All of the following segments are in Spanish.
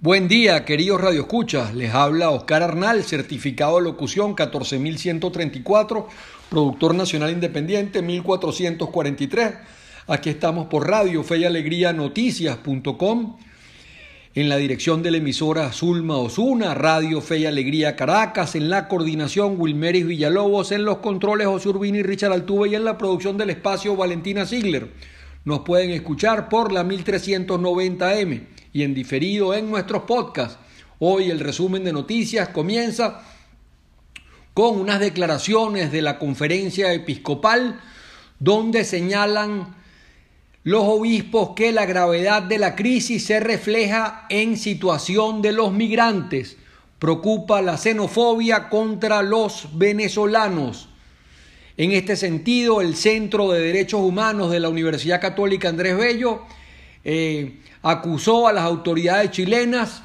Buen día, queridos radioescuchas. Les habla Oscar Arnal, certificado de locución 14134, productor nacional independiente 1443. Aquí estamos por Radio Fe y Alegría Noticias.com. En la dirección de la emisora Zulma Osuna, Radio Fe y Alegría Caracas, en la coordinación Wilmeris Villalobos, en los controles José y Richard Altuve y en la producción del espacio Valentina Ziegler. Nos pueden escuchar por la 1390M y en diferido en nuestros podcasts. Hoy el resumen de noticias comienza con unas declaraciones de la conferencia episcopal donde señalan los obispos que la gravedad de la crisis se refleja en situación de los migrantes. Preocupa la xenofobia contra los venezolanos. En este sentido, el Centro de Derechos Humanos de la Universidad Católica Andrés Bello eh, acusó a las autoridades chilenas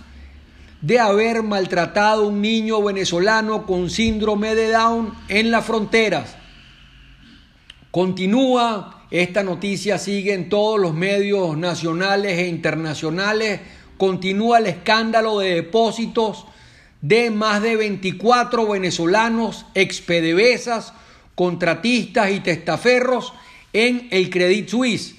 de haber maltratado a un niño venezolano con síndrome de Down en las fronteras. Continúa, esta noticia sigue en todos los medios nacionales e internacionales, continúa el escándalo de depósitos de más de 24 venezolanos expedevesas, contratistas y testaferros en el Credit Suisse.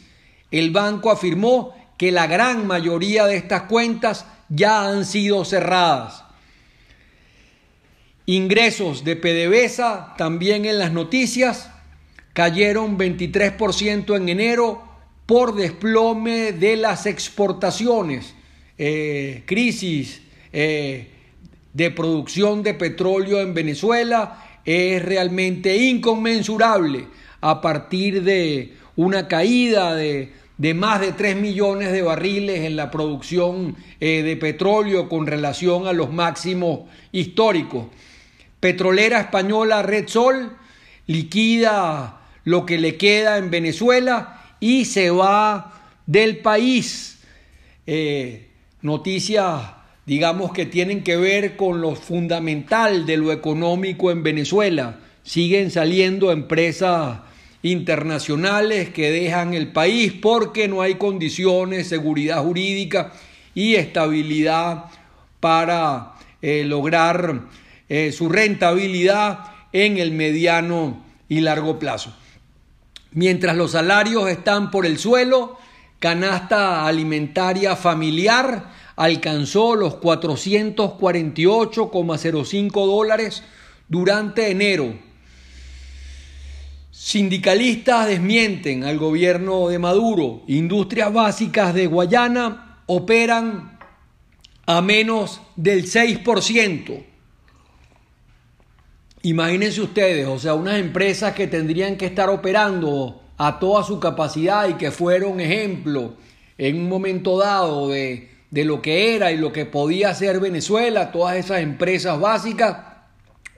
El banco afirmó que la gran mayoría de estas cuentas ya han sido cerradas. Ingresos de PDVSA también en las noticias cayeron 23% en enero por desplome de las exportaciones, eh, crisis eh, de producción de petróleo en Venezuela es realmente inconmensurable a partir de una caída de de más de 3 millones de barriles en la producción eh, de petróleo con relación a los máximos históricos. Petrolera española Red Sol liquida lo que le queda en Venezuela y se va del país. Eh, noticias, digamos, que tienen que ver con lo fundamental de lo económico en Venezuela. Siguen saliendo empresas internacionales que dejan el país porque no hay condiciones, seguridad jurídica y estabilidad para eh, lograr eh, su rentabilidad en el mediano y largo plazo. Mientras los salarios están por el suelo, canasta alimentaria familiar alcanzó los 448,05 dólares durante enero Sindicalistas desmienten al gobierno de Maduro. Industrias básicas de Guayana operan a menos del 6%. Imagínense ustedes, o sea, unas empresas que tendrían que estar operando a toda su capacidad y que fueron ejemplo en un momento dado de, de lo que era y lo que podía ser Venezuela, todas esas empresas básicas,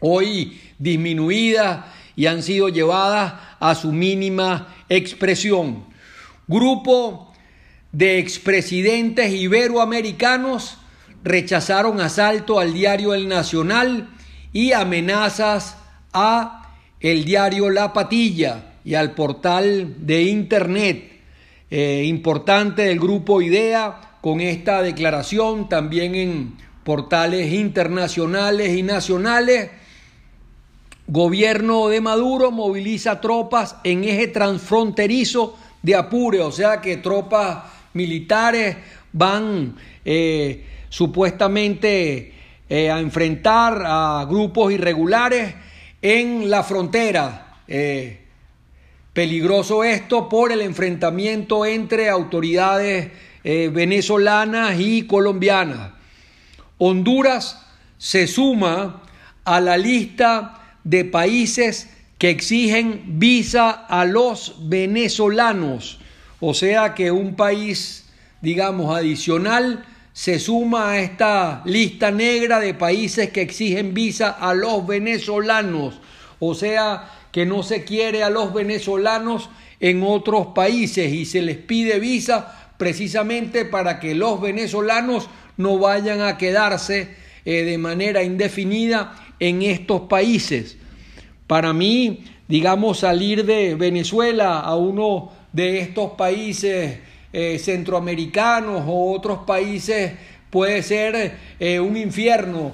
hoy disminuidas y han sido llevadas a su mínima expresión. Grupo de expresidentes iberoamericanos rechazaron asalto al diario El Nacional y amenazas a el diario La Patilla y al portal de internet eh, importante del grupo IDEA con esta declaración también en portales internacionales y nacionales Gobierno de Maduro moviliza tropas en eje transfronterizo de Apure, o sea que tropas militares van eh, supuestamente eh, a enfrentar a grupos irregulares en la frontera. Eh, peligroso esto por el enfrentamiento entre autoridades venezolanas y colombianas. Honduras se suma a la lista de países que exigen visa a los venezolanos. O sea que un país, digamos, adicional se suma a esta lista negra de países que exigen visa a los venezolanos. O sea que no se quiere a los venezolanos en otros países y se les pide visa precisamente para que los venezolanos no vayan a quedarse eh, de manera indefinida en estos países. Para mí, digamos, salir de Venezuela a uno de estos países eh, centroamericanos o otros países puede ser un infierno,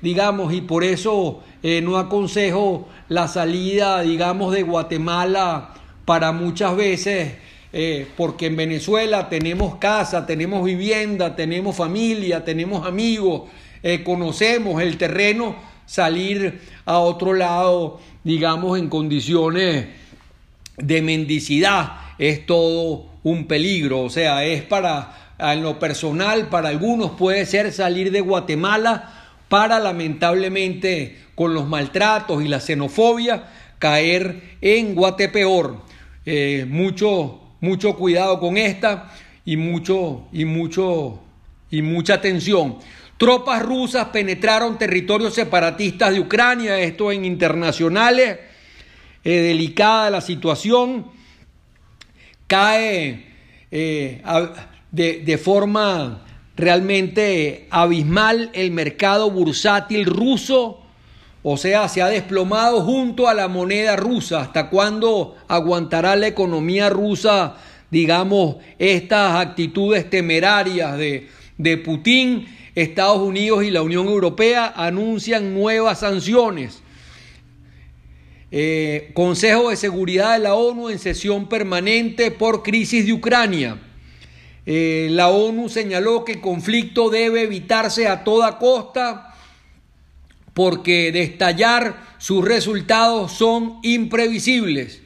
digamos, y por eso no aconsejo la salida, digamos, de Guatemala para muchas veces eh, porque en Venezuela tenemos casa, tenemos vivienda, tenemos familia, tenemos amigos, eh, conocemos el terreno, salir a otro lado, digamos, en condiciones de mendicidad, es todo un peligro, o sea, es para, en lo personal, para algunos puede ser salir de Guatemala para lamentablemente con los maltratos y la xenofobia caer en Guatepeor. Eh, mucho mucho cuidado con esta y mucho y mucho y mucha atención. Tropas rusas penetraron territorios separatistas de Ucrania, esto en internacionales, eh, delicada la situación, cae eh, de, de forma realmente abismal el mercado bursátil ruso, o sea, se ha desplomado junto a la moneda rusa. ¿Hasta cuándo aguantará la economía rusa, digamos, estas actitudes temerarias de, de Putin? Estados Unidos y la Unión Europea anuncian nuevas sanciones. Eh, Consejo de Seguridad de la ONU en sesión permanente por crisis de Ucrania. Eh, la ONU señaló que el conflicto debe evitarse a toda costa porque de estallar sus resultados son imprevisibles.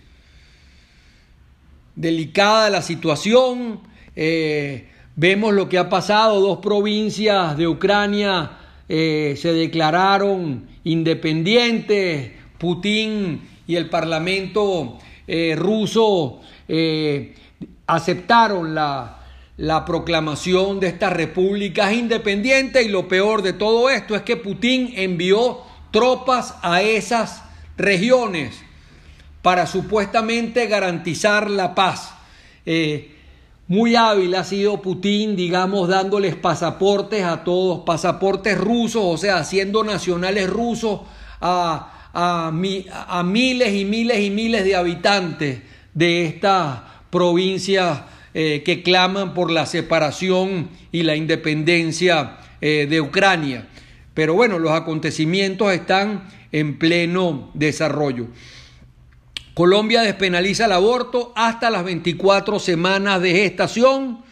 Delicada la situación, eh, vemos lo que ha pasado, dos provincias de Ucrania eh, se declararon independientes, Putin y el Parlamento eh, ruso aceptaron la, la proclamación de estas repúblicas independientes y lo peor de todo esto es que Putin envió tropas a esas regiones para supuestamente garantizar la paz. Eh, muy hábil ha sido Putin, digamos, dándoles pasaportes a todos, pasaportes rusos, o sea, haciendo nacionales rusos a, a, miles y miles y miles de habitantes de estas provincias eh, que claman por la separación y la independencia eh, de Ucrania. Pero bueno, los acontecimientos están en pleno desarrollo. Colombia despenaliza el aborto hasta las 24 semanas de gestación.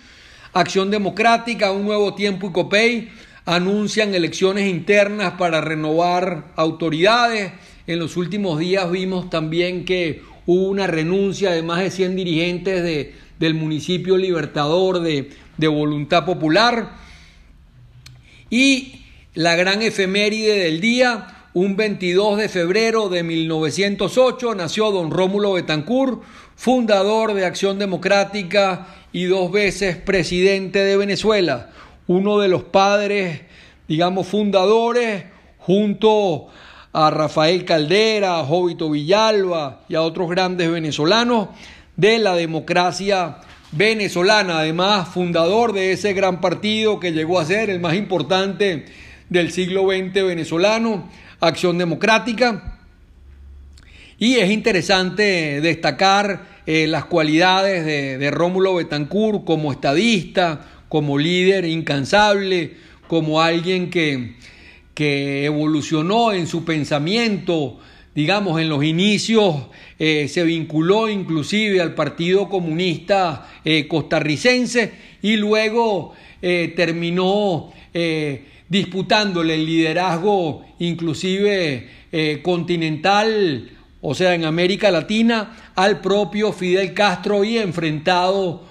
Acción Democrática, Un Nuevo Tiempo y COPEI anuncian elecciones internas para renovar autoridades. En los últimos días vimos también que hubo una renuncia de más de 100 dirigentes de, del municipio libertador de, de Voluntad Popular. Y la gran efeméride del día, un 22 de febrero de 1908, nació don Rómulo Betancourt, fundador de Acción Democrática y dos veces presidente de Venezuela, uno de los padres, digamos, fundadores, junto a Rafael Caldera, a Villalba y a otros grandes venezolanos de la democracia venezolana, además fundador de ese gran partido que llegó a ser el más importante del siglo XX venezolano, Acción Democrática. Y es interesante destacar eh, las cualidades de, Rómulo Betancourt como estadista, como líder incansable, como alguien que, que evolucionó en su pensamiento, digamos, en los inicios eh, se vinculó inclusive al Partido Comunista eh, costarricense y luego terminó disputándole el liderazgo inclusive continental, o sea, en América Latina, al propio Fidel Castro y enfrentado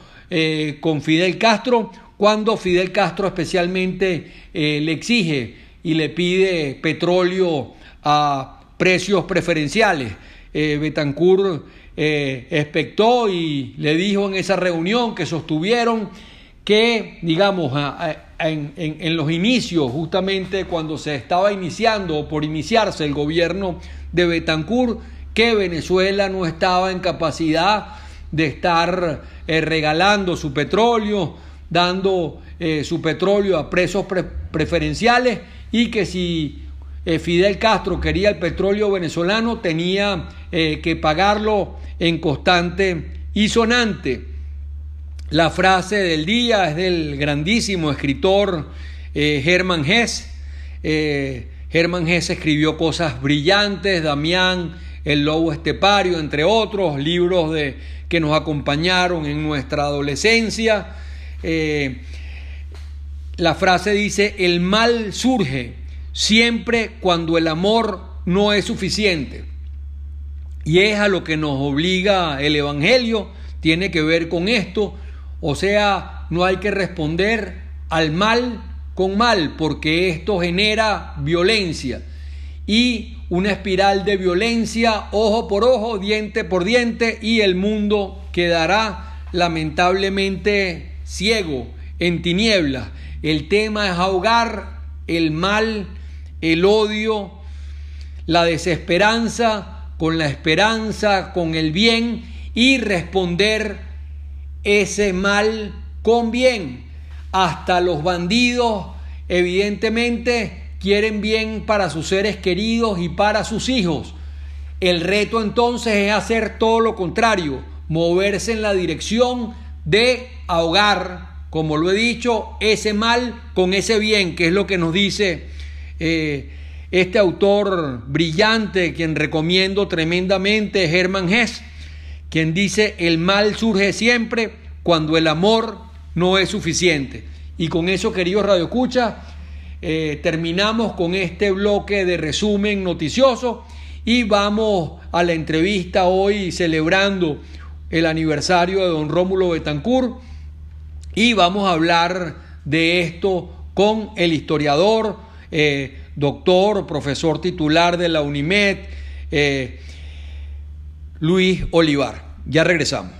con Fidel Castro, cuando Fidel Castro especialmente le exige y le pide petróleo a precios preferenciales. Eh, Betancourt eh, expectó y le dijo en esa reunión que sostuvieron que, digamos, en, los inicios, justamente cuando se estaba iniciando o por iniciarse el gobierno de Betancourt, que Venezuela no estaba en capacidad de estar eh, regalando su petróleo, dando eh, su petróleo a precios preferenciales y que si eh, Fidel Castro quería el petróleo venezolano, tenía que pagarlo en constante y sonante. La frase del día es del grandísimo escritor eh, Hermann Hesse. Eh, Hesse escribió cosas brillantes, Damián, El Lobo Estepario, entre otros, libros que nos acompañaron en nuestra adolescencia. Eh, la frase dice, el mal surge siempre cuando el amor no es suficiente. Y es a lo que nos obliga el Evangelio, tiene que ver con esto. O sea, no hay que responder al mal con mal, porque esto genera violencia. Y una espiral de violencia, ojo por ojo, diente por diente, y el mundo quedará lamentablemente ciego, en tinieblas. El tema es ahogar el mal, el odio, la desesperanza con la esperanza, con el bien y responder ese mal con bien. Hasta los bandidos evidentemente quieren bien para sus seres queridos y para sus hijos. El reto entonces es hacer todo lo contrario, moverse en la dirección de ahogar como lo he dicho, ese mal con ese bien, que es lo que nos dice eh, este autor brillante, quien recomiendo tremendamente, Hermann Hess, quien dice, el mal surge siempre cuando el amor no es suficiente. Y con eso, queridos Radio Escucha, eh, terminamos con este bloque de resumen noticioso y vamos a la entrevista hoy celebrando el aniversario de don Rómulo Betancourt y vamos a hablar de esto con el historiador, eh, doctor, profesor titular de la UNIMED, eh, Luis Olivar. Ya regresamos.